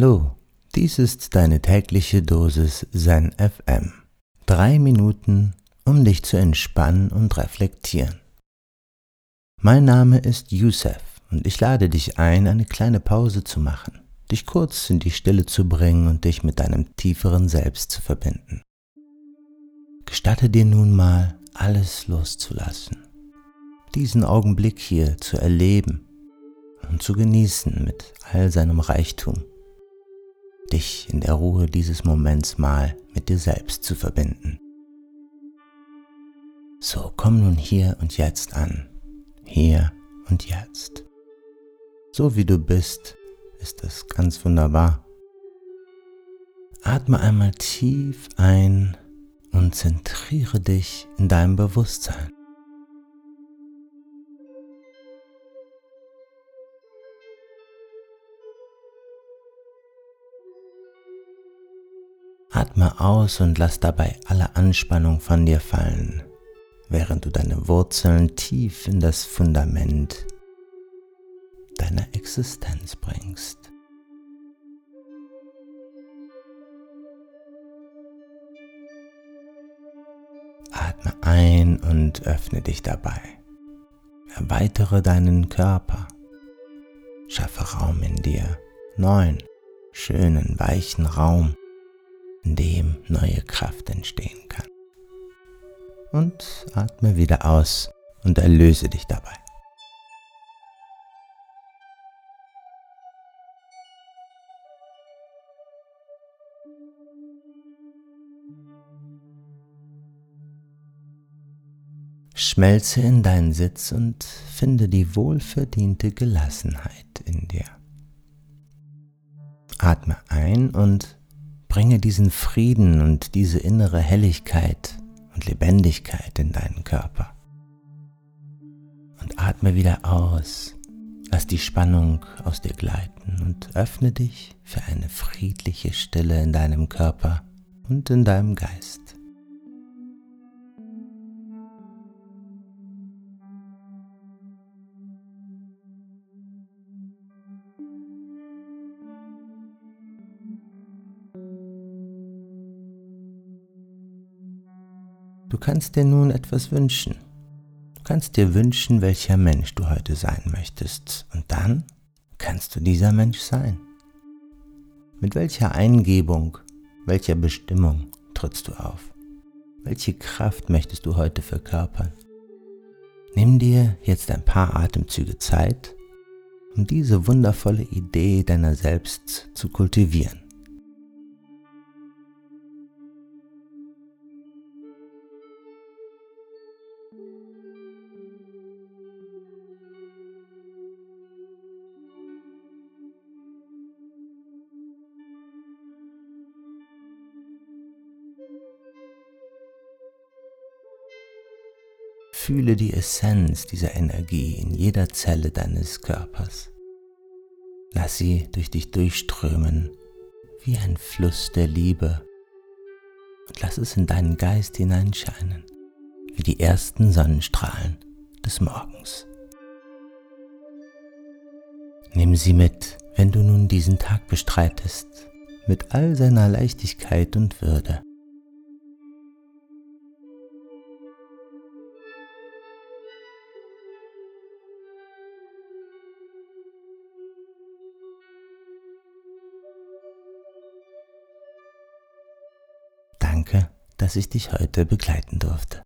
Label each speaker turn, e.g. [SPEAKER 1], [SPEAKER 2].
[SPEAKER 1] Hallo, dies ist deine tägliche Dosis Zen FM. Drei Minuten, um dich zu entspannen und reflektieren. Mein Name ist Youssef und ich lade dich ein, eine kleine Pause zu machen, dich kurz in die Stille zu bringen und dich mit deinem tieferen Selbst zu verbinden. Gestatte dir nun mal, alles loszulassen, diesen Augenblick hier zu erleben und zu genießen mit all seinem Reichtum dich in der Ruhe dieses Moments mal mit dir selbst zu verbinden. So komm nun hier und jetzt an, hier und jetzt. So wie du bist, ist es ganz wunderbar. Atme einmal tief ein und zentriere dich in deinem Bewusstsein. Atme aus und lass dabei alle Anspannung von dir fallen, während du deine Wurzeln tief in das Fundament deiner Existenz bringst. Atme ein und öffne dich dabei. Erweitere deinen Körper. Schaffe Raum in dir. Neuen, schönen, weichen Raum in dem neue Kraft entstehen kann. Und atme wieder aus und erlöse dich dabei. Schmelze in deinen Sitz und finde die wohlverdiente Gelassenheit in dir. Atme ein und Bringe diesen Frieden und diese innere Helligkeit und Lebendigkeit in deinen Körper. Und atme wieder aus. Lass die Spannung aus dir gleiten und öffne dich für eine friedliche Stille in deinem Körper und in deinem Geist. Du kannst dir nun etwas wünschen. Du kannst dir wünschen, welcher Mensch du heute sein möchtest. Und dann kannst du dieser Mensch sein. Mit welcher Eingebung, welcher Bestimmung trittst du auf? Welche Kraft möchtest du heute verkörpern? Nimm dir jetzt ein paar Atemzüge Zeit, um diese wundervolle Idee deiner selbst zu kultivieren. Fühle die Essenz dieser Energie in jeder Zelle deines Körpers. Lass sie durch dich durchströmen wie ein Fluss der Liebe und lass es in deinen Geist hineinscheinen wie die ersten Sonnenstrahlen des Morgens. Nimm sie mit, wenn du nun diesen Tag bestreitest, mit all seiner Leichtigkeit und Würde. Danke, dass ich dich heute begleiten durfte.